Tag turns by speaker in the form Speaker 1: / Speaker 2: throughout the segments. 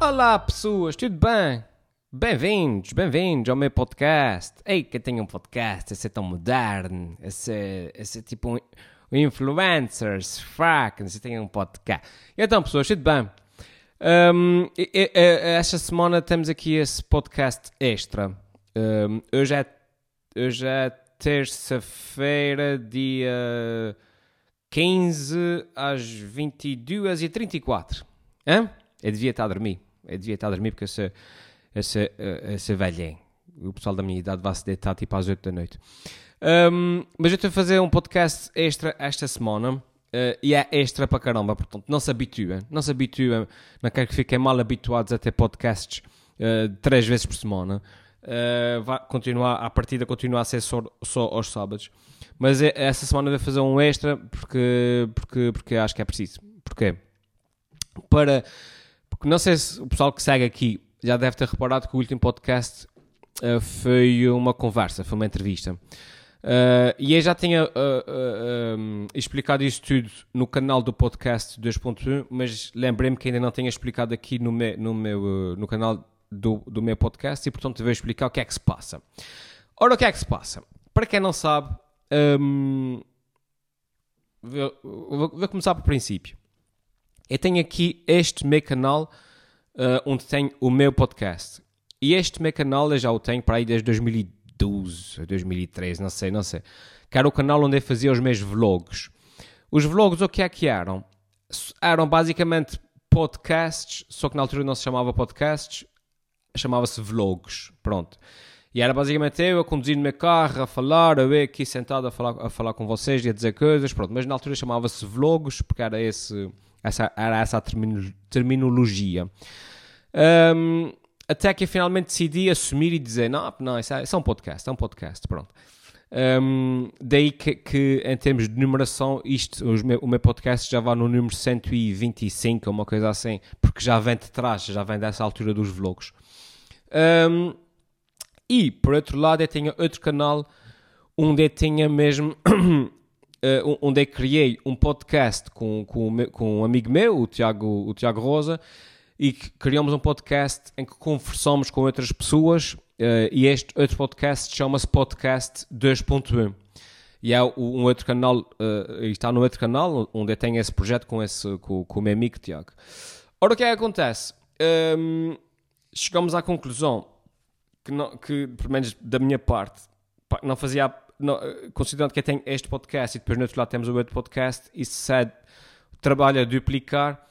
Speaker 1: Olá pessoas, tudo bem? Bem-vindos, bem-vindos ao meu podcast. Ei, que tenho um podcast, esse é tão moderno, esse, é- esse é tipo um, influencers, frack, esse tem um podcast. Então pessoas, tudo bem? Um, esta semana temos aqui esse podcast extra. Um, hoje é, hoje é terça-feira, dia 15 às 22h34. Hã? Eu devia estar a dormir. Eu devia a dormir porque eu sou, eh, sou velhinho. O pessoal da minha idade vai se deitar tipo às 8 da noite. Um, mas eu estou a fazer um podcast extra esta semana. eh, e é extra para caramba, portanto, não se habituem, não se habituem, não quero que fiquem mal habituados a ter podcasts eh, três vezes por semana. Eh, vai continuar, a partida continua a ser só, só aos sábados. Mas essa semana vou fazer um extra porque, porque, porque acho que é preciso. Porquê? Para. Porque não sei se o pessoal que segue aqui já deve ter reparado que o último podcast eh, foi uma conversa, foi uma entrevista. Eh, e eu já tinha eh, eh, um, explicado isso tudo no canal do podcast 2.1, mas lembrei-me que ainda não tinha explicado aqui no meu, no meu, no canal do, do meu podcast e, portanto, vou explicar o que é que se passa. Ora, o que é que se passa? Para quem não sabe, hum, vou, vou- vou começar pelo princípio. Eu tenho aqui este meu canal uh, onde tenho o meu podcast. E este meu canal eu já o tenho para aí desde 2012, 2013, não sei, não sei. Que era o canal onde eu fazia os meus vlogs. Os vlogs o que é que eram? Eram basicamente podcasts, só que na altura não se chamava podcasts, chamava-se vlogs, pronto. E era basicamente eu a conduzir no meu carro, a falar, eu aqui sentado a falar, a falar com vocês e a dizer coisas, pronto. Mas na altura chamava-se vlogs, porque era, esse, essa, era essa a termino- terminologia. Ahm, até que eu finalmente decidi assumir e dizer, não, não, isso é, isso é um podcast, é um podcast, pronto. Ahm, daí que, que, em termos de numeração, isto, o meu podcast já vai no número 125, ou uma coisa assim, porque já vem de trás, já vem dessa altura dos vlogs. Ahm, e, por outro lado, eu tinha outro canal onde eu tinha mesmo. Eh, onde eu criei um podcast com, com, com um amigo meu, o Tiago, o Tiago Rosa, e que criamos um podcast em que conversamos com outras pessoas. eh, e este outro podcast chama-se Podcast 2.1. E é o- um outro canal, e está no outro canal, onde eu tenho esse projeto com, esse, com, com o meu amigo Tiago. Ora, o que é que acontece? Ahm, chegamos à conclusão que, não, que, pelo menos da minha parte, não fazia. Eh, considerando que tenho este podcast e depois no outro lado temos o outro podcast, isso é trabalho a duplicar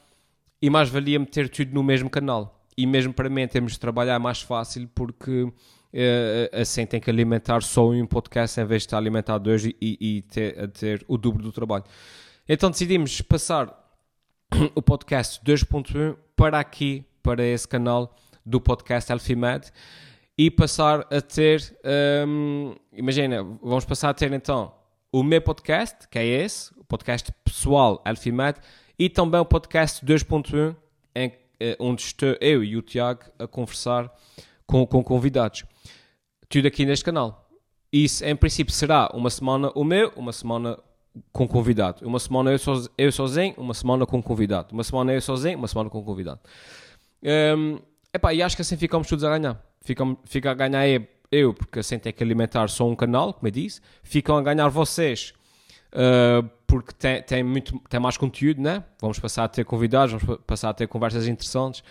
Speaker 1: e mais valia meter tudo no mesmo canal. E mesmo para mim, em termos de trabalho, é mais fácil porque eh, assim tem que alimentar só um podcast em vez de estar a alimentar dois e, e ter, ter o dobro do trabalho. Então decidimos passar o podcast 2.1 para aqui, para esse canal do podcast Alfimed e passar a ter, hum, imagina, vamos passar a ter então o meu podcast, que é esse, o podcast pessoal Alfimed, e também o podcast 2.1, em, eh, onde estou eu e o Tiago a conversar com, com convidados. Tudo aqui neste canal. Isso, em princípio, será uma semana o meu, uma semana com convidado. Uma semana eu, soz- eu sozinho, uma semana com convidado. Uma semana eu sozinho, uma semana com convidado. Hum, epá, e acho que assim ficamos todos a ganhar. Fica a ganhar eu, porque assim tem que alimentar só um canal, como eu disse. Ficam a ganhar vocês, uh, porque tem, tem, muito, tem mais conteúdo, né? Vamos passar a ter convidados, vamos pa- passar a ter conversas interessantes.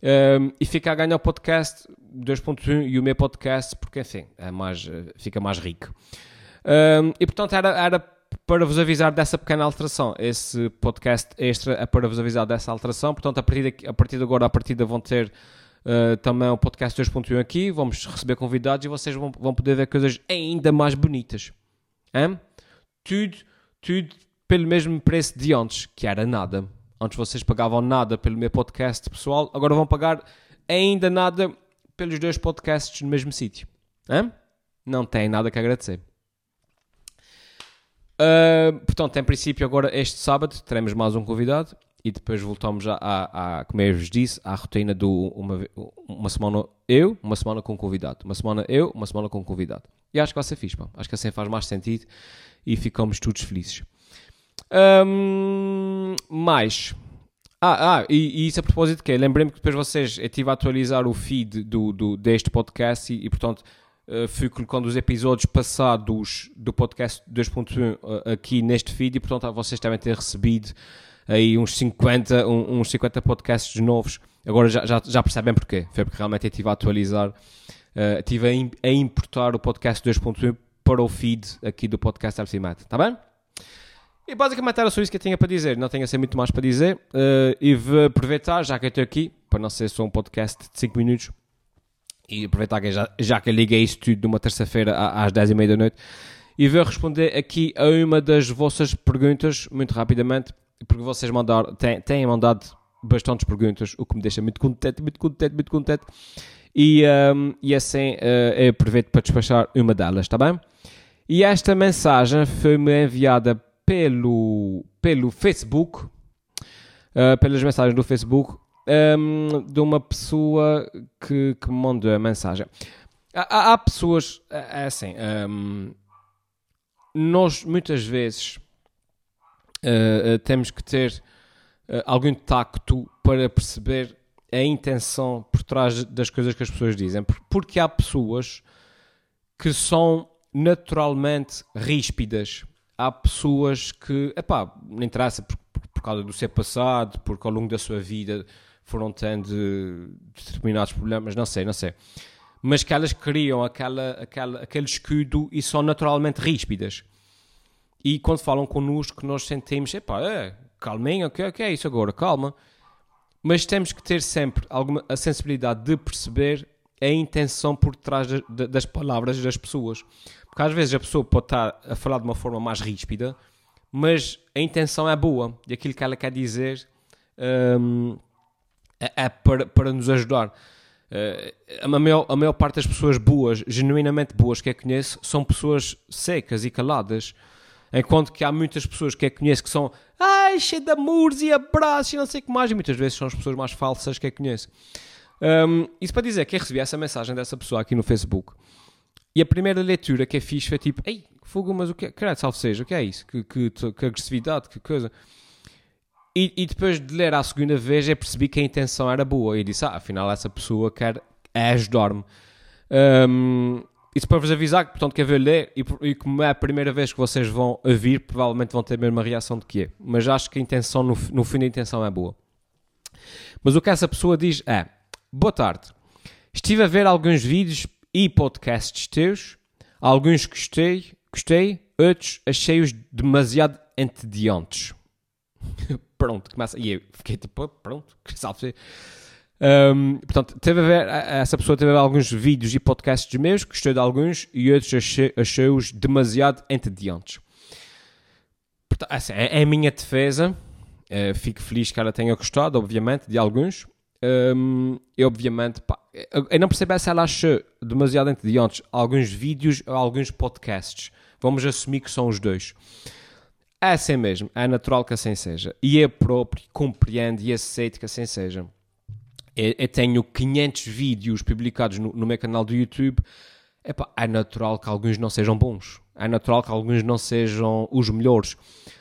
Speaker 1: Um, e fica a ganhar o podcast 2.1 e o meu podcast, porque enfim, é mais, fica mais rico. Um, e portanto era, era para vos avisar dessa pequena alteração. Esse podcast extra é para vos avisar dessa alteração. Portanto, a partir, daqui, a partir de agora, a partida vão ter uh, também o podcast 2.1 aqui. Vamos receber convidados e vocês vão, vão poder ver coisas ainda mais bonitas. Hã? Tudo, tudo pelo mesmo preço de antes, que era nada. Antes vocês pagavam nada pelo meu podcast pessoal, agora vão pagar ainda nada pelos dois podcasts no mesmo sítio. Não tem nada que agradecer. Uh, portanto, em princípio, agora este sábado teremos mais um convidado e depois voltamos à, à como eu vos disse, à rotina do uma, uma semana eu, uma semana com um convidado. Uma semana eu, uma semana com um convidado. E acho que vai ser fixe, pá. Acho que assim faz mais sentido e ficamos todos felizes. Hum, mais, Ah, ah e, e, isso a propósito de quê? Lembrei-me que depois vocês, eu estive a atualizar o feed do, do, deste podcast e, e portanto, uh, fui colocando os episódios passados do podcast 2.1 uh, aqui neste feed e, portanto, vocês devem ter recebido aí uns 50, um, uns 50 podcasts novos. Agora já, já, já percebem porquê. Foi porque realmente eu estive a atualizar, uh, estive a, a importar o podcast 2.1 para o feed aqui do podcast Arcimat. Está bem? E basicamente era só isso que eu tinha para dizer. Não tenho assim muito mais para dizer. Uh, e vou aproveitar, já que eu estou aqui, para não ser só um podcast de 5 minutos, e aproveitar que já, já que eu liguei isso tudo numa terça-feira às 10h30 da noite, e vou responder aqui a uma das vossas perguntas, muito rapidamente, porque vocês mandaram, têm, têm mandado bastantes perguntas, o que me deixa muito contente, muito contente, muito contente. E, um, e assim uh, eu aproveito para despachar uma delas, está bem? E esta mensagem foi-me enviada pelo, pelo Facebook, uh, pelas mensagens do Facebook, um, de uma pessoa que, que me mandou a mensagem. Há, há pessoas, é, é assim, um, nós muitas vezes uh, temos que ter uh, algum tacto para perceber a intenção por trás das coisas que as pessoas dizem. Porque há pessoas que são naturalmente ríspidas há pessoas que, epá, não interessa por, por, por, causa do seu passado, porque ao longo da sua vida foram tendo determinados problemas, não sei, não sei. Mas que elas criam aquela, aquela, aquele escudo e são naturalmente ríspidas. E quando falam connosco, nós sentimos, epá, é, calminha, o que, que é isso agora, calma. Mas temos que ter sempre alguma, a sensibilidade de perceber a intenção por trás de, de, das palavras das pessoas. Porque às vezes a pessoa pode estar a falar de uma forma mais ríspida, mas a intenção é boa e aquilo que ela quer dizer um, é, é, para, para nos ajudar. Uh, a, maior, a maior parte das pessoas boas, genuinamente boas que eu conheço, são pessoas secas e caladas. Enquanto que há muitas pessoas que eu conheço que são ai, cheio de amores e abraços e não sei o que mais, e muitas vezes são as pessoas mais falsas que eu conheço. Um, isso para dizer que eu recebi essa mensagem dessa pessoa aqui no Facebook e a primeira leitura que é fixe foi tipo, ei, fogo, mas o que é? Caralho, salve seja, o que é isso? Que, que, que agressividade, que coisa. E, e, depois de ler a segunda vez, eu percebi que a intenção era boa. E disse, ah, afinal, essa pessoa quer ajudar-me. Um, isso para vos avisar que, portanto, quer ver ler e, e como é a primeira vez que vocês vão a vir, provavelmente vão ter a mesma reação do que é. Mas acho que a intenção, no, no fim da intenção, é boa. Mas o que essa pessoa diz é: Boa tarde. Estive a ver alguns vídeos e podcasts teus. Alguns gostei, gostei, outros achei-os demasiado entediantes. pronto, começa. E eu fiquei tipo, pronto, que salve. Um, portanto, teve a ver, essa pessoa teve a ver alguns vídeos e podcasts meus, gostei de alguns e outros achei-os demasiado entediantes. Portanto, assim, é, é a minha defesa. Uh, fico feliz que ela tenha gostado, obviamente, de alguns. Um, e obviamente, pá, eu não percebo se ela acha demasiado entediantes alguns vídeos ou alguns podcasts. Vamos assumir que são os dois. É assim mesmo, é natural que assim seja. E eu próprio compreendo e aceito que assim seja. Eu, tenho 500 vídeos publicados no, no meu canal do YouTube. É natural que alguns não sejam bons. É natural que alguns não sejam os melhores.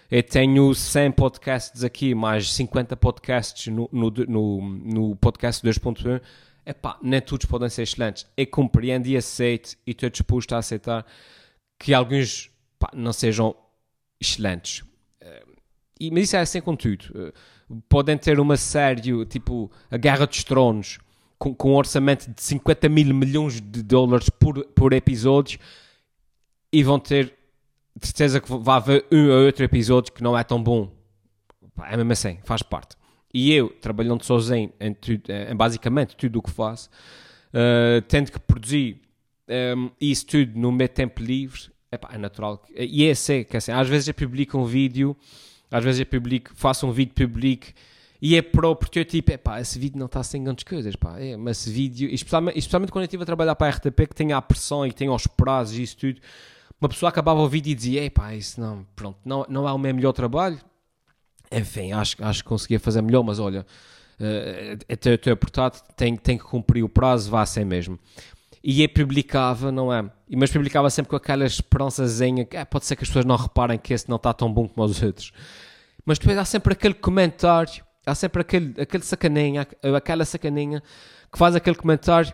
Speaker 1: Eu tenho 100 podcasts aqui, mais 50 podcasts no, no, no, no podcast 2.1. Epá, nem todos podem ser excelentes. Eu compreendo e aceito e estou disposto a aceitar que alguns não sejam excelentes. Eh, e, mas isso é assim com tudo. Eh, podem ter uma série, tipo A Guerra dos Tronos, com, com um orçamento de 50 mil milhões de dólares por, por episódio e vão ter certeza que vai haver um ou outro episódio que não é tão bom. É mesmo assim, faz parte. E eu, trabalhando sozinho em, tudo, em basicamente tudo o que faço, uh, tendo que produzir um, ehm, isso tudo no meu tempo livre, é natural. E é assim, que assim, às vezes eu publico um vídeo, às vezes eu publico, faço um vídeo, publico, e é próprio porque eu tipo, epá, esse vídeo não está sem grandes coisas, pá, é, mas esse vídeo, especialmente, especialmente quando eu estive a trabalhar para a RTP, que tem a pressão e tem os prazos e isso tudo, uma pessoa acabava o vídeo e dizia: Epá, isso não, pronto, não, não é o meu melhor trabalho. Enfim, acho, acho que conseguia fazer melhor, mas olha, uh, estou apertado, tenho, tenho que cumprir o prazo, vá assim mesmo. E eu publicava, não é? Mas publicava sempre com aquela esperançazinha que ah, pode ser que as pessoas não reparem que esse não está tão bom como os outros. Mas depois há sempre aquele comentário: há sempre aquele, aquele sacaninha, aquela sacaninha que faz aquele comentário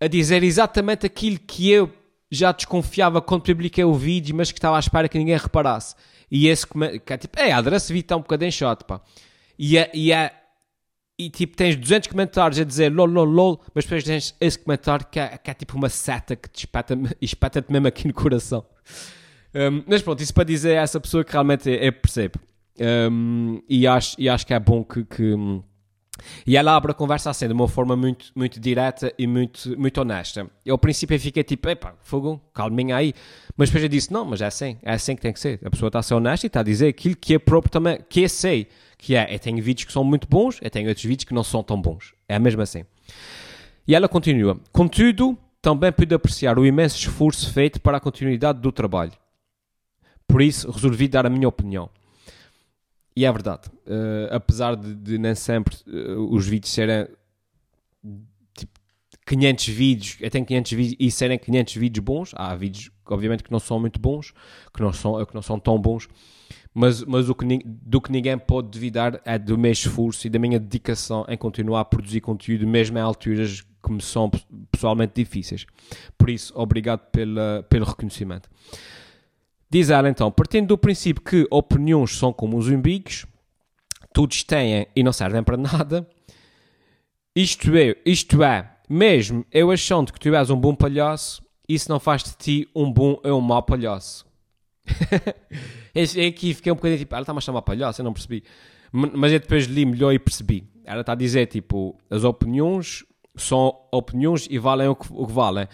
Speaker 1: a dizer exatamente aquilo que eu já desconfiava quando publiquei o vídeo, mas que estava à espera que ninguém reparasse. E esse que é tipo, é, adresse vídeo está um bocadinho shot, pá. E é, e é, e tipo, tens 200 comentários a dizer lol, lol, lol, mas depois tens esse comentário que é, que é tipo uma seta que te espeta-te espeta mesmo aqui no coração. Um, mas pronto, isso para dizer a essa pessoa que realmente eu percebo. Um, e, acho, e acho que é bom que, que e ela abre a conversa assim, de uma forma muito, muito direta e muito, muito honesta. Eu, ao princípio, fiquei tipo, epá, fogo, calminha aí. Mas depois eu disse, não, mas é assim, é assim que tem que ser. A pessoa está a ser honesta e está a dizer aquilo que é próprio também, que eu sei. Que é, eu tenho vídeos que são muito bons, eu tenho outros vídeos que não são tão bons. É mesmo assim. E ela continua, contudo, também pude apreciar o imenso esforço feito para a continuidade do trabalho. Por isso, resolvi dar a minha opinião. E é verdade. Uh, apesar de, de, nem sempre uh, os vídeos serem tipo 500 vídeos, eu tenho 500 vídeos e serem 500 vídeos bons, há vídeos obviamente que não são muito bons, que não são, que não são tão bons, mas, mas o que, do que ninguém pode duvidar é do meu esforço e da minha dedicação em continuar a produzir conteúdo, mesmo em alturas que me são pessoalmente difíceis. Por isso, obrigado pela, pelo reconhecimento. Diz ela então, partindo do princípio que opiniões são como os umbigos, todos têm e não servem para nada, isto é, isto é, mesmo eu achando que tu és um bom palhaço, isso não faz de ti um bom ou um mau palhaço. é aqui fiquei um bocadinho tipo, ela está-me a chamar palhaço, eu não percebi. Mas eu depois li melhor e percebi. Ela está a dizer, tipo, as opiniões são opiniões e valem o que, o que valem.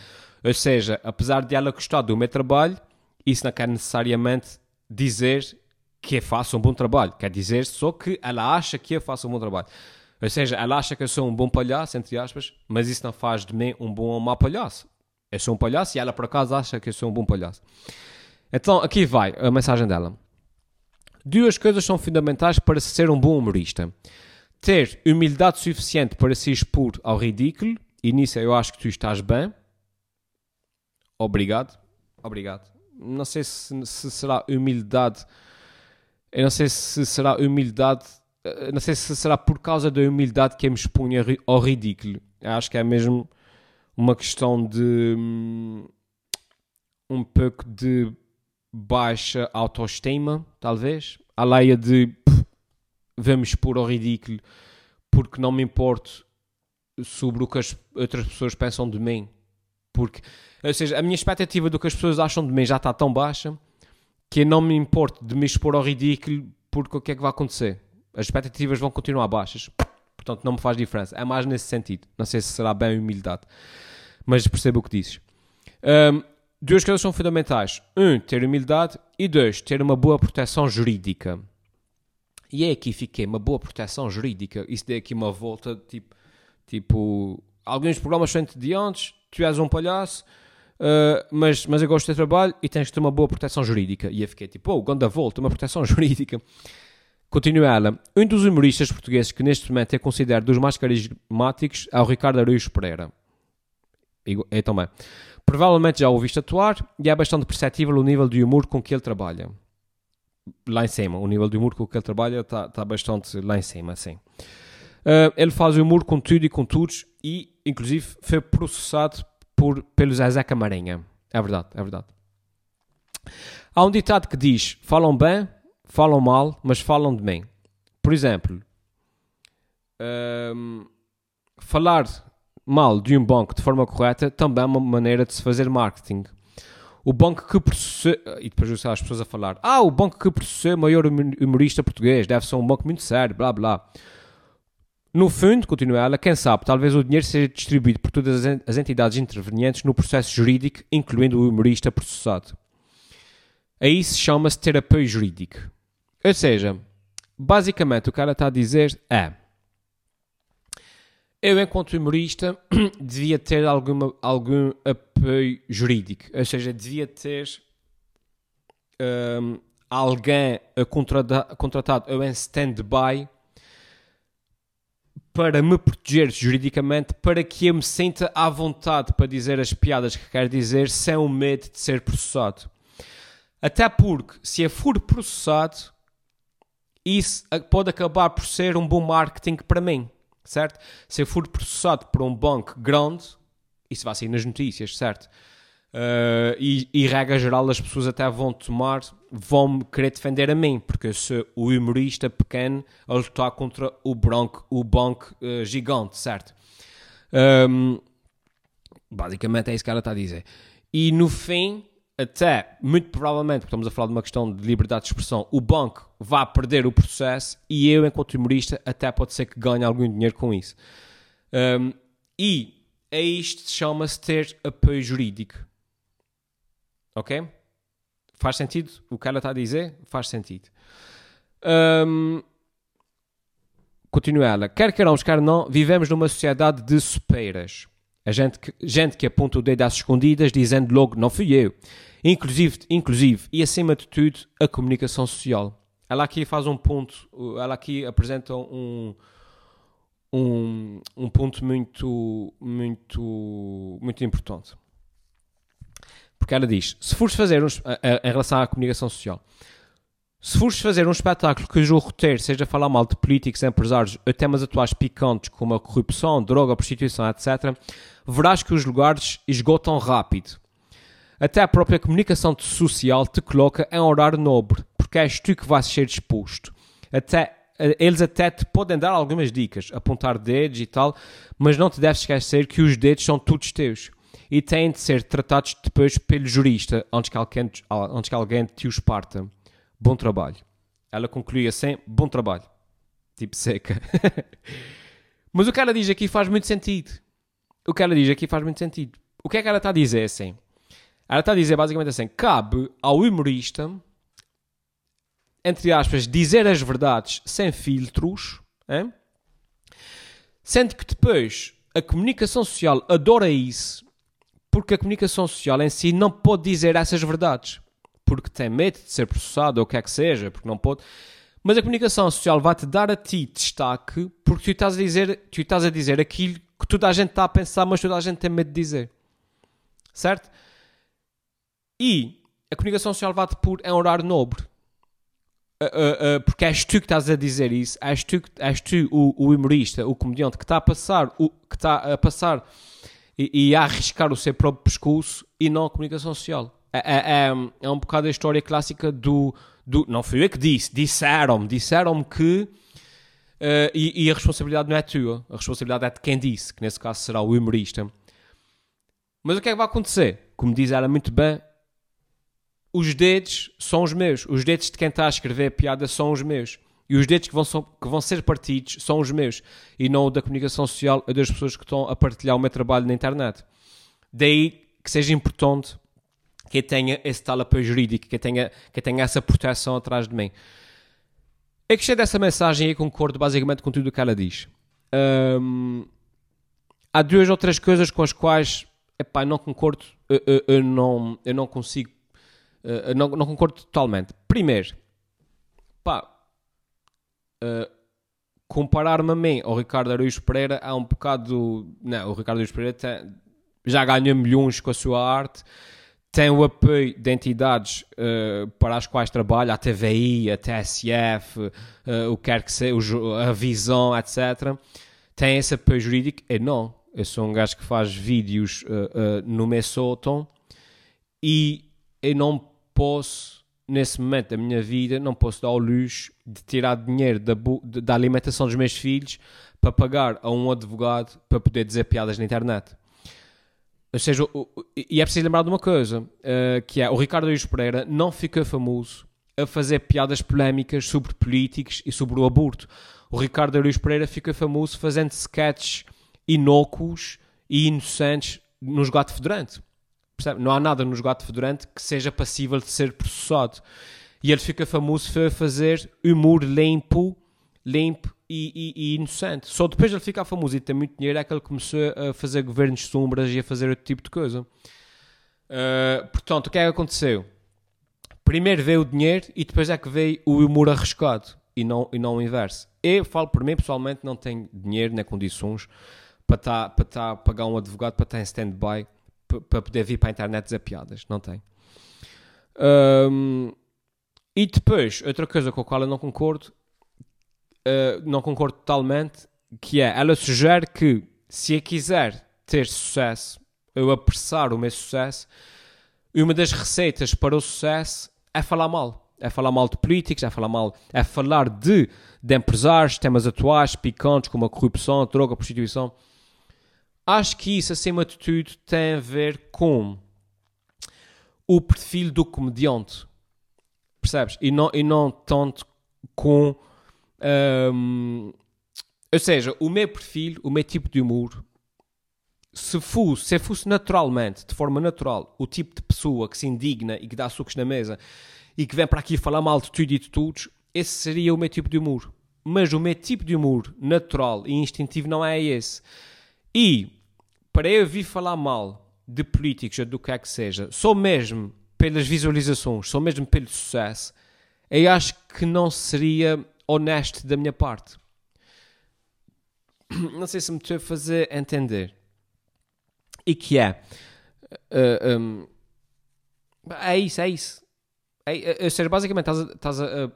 Speaker 1: Ou seja, apesar de ela gostar do meu trabalho, isso não quer necessariamente dizer que eu faço um bom trabalho. Quer dizer só que ela acha que eu faço um bom trabalho. Ou seja, ela acha que eu sou um bom palhaço, entre aspas, mas isso não faz de mim um bom ou mau palhaço. Eu sou um palhaço e ela por acaso acha que eu sou um bom palhaço. Então, aqui vai a mensagem dela. Duas coisas são fundamentais para ser um bom humorista. Ter humildade suficiente para se expor ao ridículo, e nisso eu acho que tu estás bem. Obrigado. Obrigado não sei se, se será humildade, eu não sei se será humildade, eh, não sei se será por causa da humildade que eu me expunha ao ridículo. Eu acho que é mesmo uma questão de hum, um pouco de baixa autoestima, talvez. A leia de pff, vamos expor ao ridículo porque não me importo sobre o que as outras pessoas pensam de mim. Porque ou seja, a minha expectativa do que as pessoas acham de mim já está tão baixa que eu não me importo de me expor ao ridículo porque o que é que vai acontecer? As expectativas vão continuar baixas. Portanto, não me faz diferença. É mais nesse sentido. Não sei se será bem humildade. Mas percebo o que dizes. Um, duas coisas são fundamentais. Um, ter humildade. E dois, ter uma boa proteção jurídica. E é aqui fiquei, uma boa proteção jurídica. Isso deu aqui uma volta, tipo... Tipo... Alguns programas são entediantes. Tu és um palhaço Uh, mas, mas eu gosto de ter trabalho e tens de ter uma boa proteção jurídica. E eu fiquei tipo, oh, Gonda volta, uma proteção jurídica. Continua ela. Um dos humoristas portugueses que neste momento é considerado dos mais carismáticos é o Ricardo Araújo Pereira. Eu também. Provavelmente já o ouviste atuar e é bastante perceptível o nível de humor com que ele trabalha. Lá em cima, o nível de humor com que ele trabalha está tá bastante lá em cima, sim. Uh, ele faz humor com tudo e com todos e, inclusive, foi processado por, pelo Zezé Camarinha. É verdade, é verdade. Há um ditado que diz: falam bem, falam mal, mas falam de mim. Por exemplo, um, falar mal de um banco de forma correta também é uma maneira de se fazer marketing. O banco que processou. E depois as pessoas a falar: Ah, o banco que processou o maior humorista português deve ser um banco muito sério, blá blá. No fundo, continua ela, quem sabe, talvez o dinheiro seja distribuído por todas as entidades intervenientes no processo jurídico, incluindo o humorista processado. Aí se chama-se ter apoio jurídico. Ou seja, basicamente o ela está a dizer é eu, enquanto humorista, devia ter alguma, algum apoio jurídico. Ou seja, devia ter um, alguém contratado ou em stand-by para me proteger juridicamente, para que eu me sinta à vontade para dizer as piadas que quero dizer sem o medo de ser processado. Até porque, se eu for processado, isso pode acabar por ser um bom marketing para mim, certo? Se eu for processado por um banco grande, isso vai sair nas notícias, certo? Uh, e, e regra geral as pessoas até vão tomar, vão querer defender a mim, porque sou o humorista pequeno a lutar contra o banco, o banco uh, gigante, certo? Um, basicamente é isso que ela está a dizer. E no fim, até, muito provavelmente, porque estamos a falar de uma questão de liberdade de expressão, o banco vai perder o processo e eu, enquanto humorista, até pode ser que ganhe algum dinheiro com isso. Um, e a isto chama-se ter apoio jurídico. Ok? Faz sentido? O que ela está a dizer? Faz sentido. Um, continua ela. Quer queiramos, quer não, vivemos numa sociedade de supeiras. A gente que, gente que aponta o dedo às escondidas, dizendo logo, não fui eu. Inclusive, inclusive, e acima de tudo, a comunicação social. Ela aqui faz um ponto, ela aqui apresenta um, um, um ponto muito, muito, muito importante. Porque ela diz, se fores fazer, um, em relação à comunicação social, se fores fazer um espetáculo cujo roteiro seja falar mal de políticos, empresários ou temas atuais picantes como a corrupção, droga, prostituição, etc., verás que os lugares esgotam rápido. Até a própria comunicação social te coloca em horário nobre, porque és tu que vais ser exposto. Até, eles até te podem dar algumas dicas, apontar dedos e tal, mas não te deves esquecer que os dedos são todos teus e têm de ser tratados depois pelo jurista antes que alguém, antes que alguém te os parta. Bom trabalho. Ela conclui assim: bom trabalho. Tipo seca. mas o que ela diz aqui faz muito sentido. O que ela diz aqui faz muito sentido. O que é que ela está a dizer assim? Ela está a dizer basicamente assim: cabe ao humorista, entre aspas, dizer as verdades sem filtros, hein? sendo que depois a comunicação social adora isso, porque a comunicação social em si não pode dizer essas verdades, porque tem medo de ser processado ou o que é que seja, porque não pode. Mas a comunicação social vai-te dar a ti destaque porque tu estás a dizer, tu estás a dizer aquilo que toda a gente está a pensar, mas toda a gente tem medo de dizer. Certo? E a comunicação social vai-te pôr em horário nobre. Uh, uh, uh, porque és tu que estás a dizer isso, és tu, és tu o, o humorista, o comediante que está a passar, o, que está a passar e, e, a arriscar o seu próprio pescoço e não a comunicação social. É, é, é, é um bocado a história clássica do, do. Não fui eu que disse, disseram-me, disseram-me que. E, e, a responsabilidade não é tua, a responsabilidade é de quem disse, que nesse caso será o humorista. Mas o que é que vai acontecer? Como diz ela muito bem, os dedos são os meus. Os dedos de quem está a escrever a piada são os meus. E os dedos que vão, que vão ser partidos são os meus. E não o da comunicação social ou das pessoas que estão a partilhar o meu trabalho na internet. Daí que seja importante que eu tenha esse tal apoio jurídico, que eu tenha, que eu tenha essa proteção atrás de mim. Eu gostei dessa mensagem e concordo basicamente com tudo o que ela diz. Um, há duas ou três coisas com as quais epá, não concordo, eu, eu, eu, não, eu não consigo Uh, não, não, concordo totalmente. Primeiro, pá, uh, comparar-me a mim ao Ricardo Araújo Pereira é um bocado. Não, o Ricardo Araújo Pereira tem, já ganha milhões com a sua arte, tem o apoio de entidades uh, para as quais trabalha, a TVI, a TSF, uh, o que quer que seja, a Visão, etc. Tem esse apoio jurídico? Eu não. Eu sou um gajo que faz vídeos uh, no meu sótão e eu não posso, nesse momento da minha vida, não posso dar ao luxo de tirar dinheiro da, da alimentação dos meus filhos para pagar a um advogado para poder dizer piadas na internet. Ou seja, e é preciso lembrar de uma coisa, uh, que é o Ricardo Luís Pereira não fica famoso a fazer piadas polémicas sobre políticos e sobre o aborto. O Ricardo Luís Pereira fica famoso fazendo sketches inócuos e inocentes nos gato fedorante. Percebe? Não há nada no esgoto fedorante que seja passível de ser processado. E ele fica famoso por fazer humor limpo, limpo e, e, e, inocente. Só depois de ele ficar famoso e ter muito dinheiro é que ele começou a fazer governos sombras e a fazer outro tipo de coisa. Uh, portanto, o que é que aconteceu? Primeiro veio o dinheiro e depois é que veio o humor arriscado e não, e não o inverso. Eu falo por mim, pessoalmente, não tenho dinheiro nem condições para, tá, para tá, pagar um advogado para estar em stand-by para poder vir para a internet dizer piadas. Não tem. Um, e depois, outra coisa com a qual eu não concordo uh, não concordo totalmente, que é, ela sugere que se eu quiser ter sucesso, eu apressar o meu sucesso, uma das receitas para o sucesso é falar mal. É falar mal de políticos, é falar mal, é falar de, de empresários, temas atuais, picantes, como a corrupção, a droga, a prostituição. Acho que isso, acima de tudo, tem a ver com o perfil do comediante. Percebes? E não, e não tanto com. Um, ou seja, o meu perfil, o meu tipo de humor, se fosse, se fosse naturalmente, de forma natural, o tipo de pessoa que se indigna e que dá sucos na mesa e que vem para aqui falar mal de tudo e de todos, esse seria o meu tipo de humor. Mas o meu tipo de humor natural e instintivo não é esse. E para eu vir falar mal de políticos ou do que é que seja, só mesmo pelas visualizações, só mesmo pelo sucesso, eu acho que não seria honesto da minha parte. Não sei se me estou a fazer entender e que é. Uh, eh, um, é isso, é isso. É, é, ou seja, basicamente estás, a, a,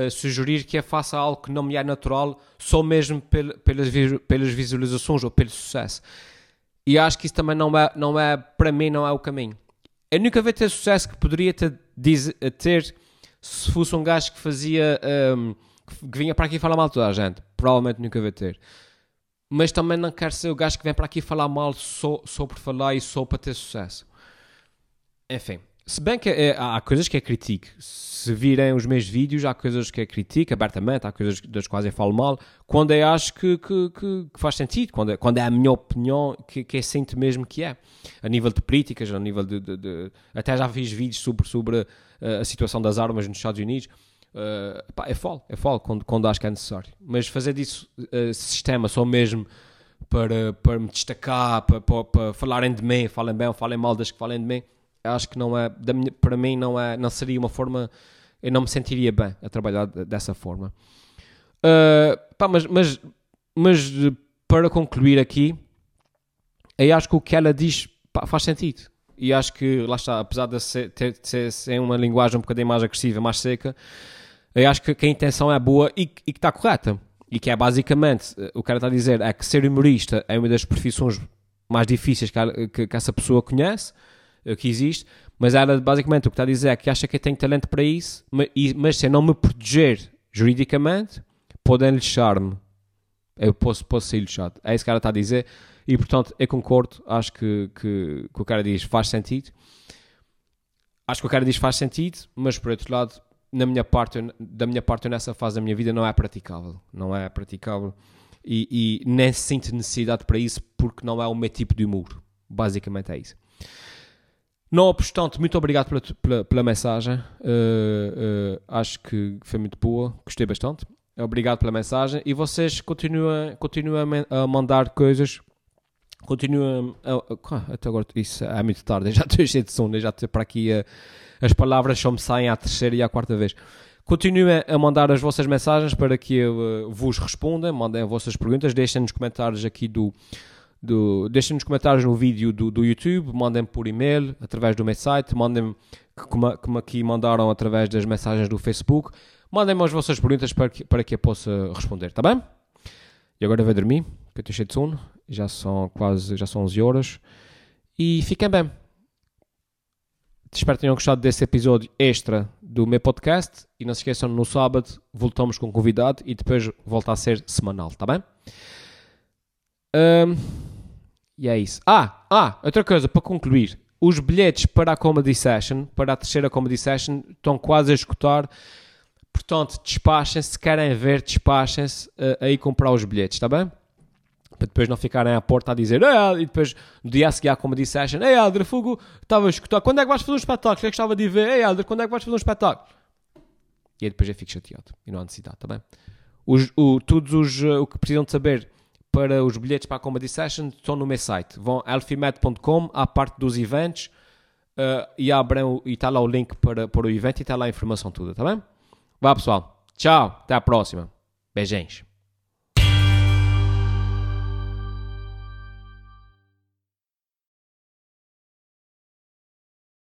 Speaker 1: a, a, sugerir que eu faça algo que não me é natural só mesmo pel, pelas, pelas visualizações ou pelo sucesso. E acho que isso também não é, não é, para mim, não é o caminho. Eu nunca vi ter sucesso que poderia ter, ter se fosse um gajo que fazia. Um, que vinha para aqui falar mal de toda a gente. Provavelmente nunca vai ter mas também não quero ser o gajo que vem para aqui falar mal só, só por falar e só para ter sucesso. Enfim, se bem que é, há coisas que é critico. Se virem os meus vídeos, há coisas que é critico abertamente, há coisas das quais eu falo mal, quando eu acho que, que, que, que faz sentido, quando é, quando é a minha opinião, que, que eu sinto mesmo que é. A nível de políticas, a nível de. de, de até já fiz vídeos sobre, sobre a, a situação das armas nos Estados Unidos. Uh, pá, é falo, é falo quando, quando acho que é necessário. Mas fazer disso uh, sistema só mesmo para, para me destacar, para, para, para, falarem de mim, falem bem ou falem mal das que falem de mim, acho que não é, minha, para mim não, é, não seria uma forma, eu não me sentiria bem a trabalhar dessa forma. Uh, pá, mas, mas, mas para concluir aqui, eu acho que o que ela diz pá, faz sentido. E acho que, lá está, apesar de ser, ter, ser, ser uma linguagem um bocadinho mais agressiva, mais seca, eu acho que, que a intenção é boa e, e que está correta. E que é basicamente, o que ela está a dizer é que ser humorista é uma das profissões mais difíceis que, que, que essa pessoa conhece, que existe, mas ela basicamente o que está a dizer é que acha que tem talento para isso, mas, mas se eu não me proteger juridicamente, podem lixar-me. Eu posso, posso ser lixado. É isso que ela está a dizer. E portanto, eu concordo. Acho que, que, que o cara diz faz sentido. Acho que o cara diz faz sentido, mas por outro lado, na minha parte, da minha parte, nessa fase da minha vida, não é praticável. Não é praticável. E, e nem sinto necessidade para isso porque não é o meu tipo de humor. Basicamente é isso. Não obstante, muito obrigado pela, pela, pela mensagem. Uh, uh, acho que foi muito boa. Gostei bastante. Obrigado pela mensagem. E vocês continuam, continuam a mandar coisas. Continuam. A, até agora, isso é muito tarde. Já estou cheio de sono. Já estou para aqui a as palavras só me saem à terceira e à quarta vez. Continuem a mandar as vossas mensagens para que eu vos responda, mandem as vossas perguntas, deixem nos comentários aqui do, do deixem nos comentários no vídeo do, do YouTube, mandem por e-mail, através do meu site, mandem como, como aqui mandaram através das mensagens do Facebook, mandem-me as vossas perguntas para que, para que eu possa responder, tá bem? E agora vou dormir, que eu estou cheio de sono, já são quase, já são 11 horas, e fiquem bem. Espero que tenham gostado desse episódio extra do meu podcast. E não se esqueçam, no sábado voltamos com convidado e depois volta a ser semanal, tá bem? Um, e é isso. Ah, ah, outra coisa para concluir. Os bilhetes para a Comedy Session, para a terceira Comedy Session, estão quase a escutar. Portanto, despachem-se. Se querem ver, despachem-se uh, aí comprar os bilhetes, tá bem? para depois não ficarem à porta a dizer Ei, e depois no dia a seguir à Comedy Session Ei Alder, Fogo, estava a escutar quando é que vais fazer um espetáculo? É que estava de ver Ei Alder, quando é que vais fazer um espetáculo? E aí depois eu fico chateado e não há necessidade, está bem? Os, o, todos os, uh, o que precisam de saber para os bilhetes para a Comedy Session estão no meu site. Vão alfimed.com à parte dos eventos uh, e abrem e está lá o link para, para o evento e está lá a informação toda, está bem? Vá pessoal, tchau, até à próxima. Beijinhos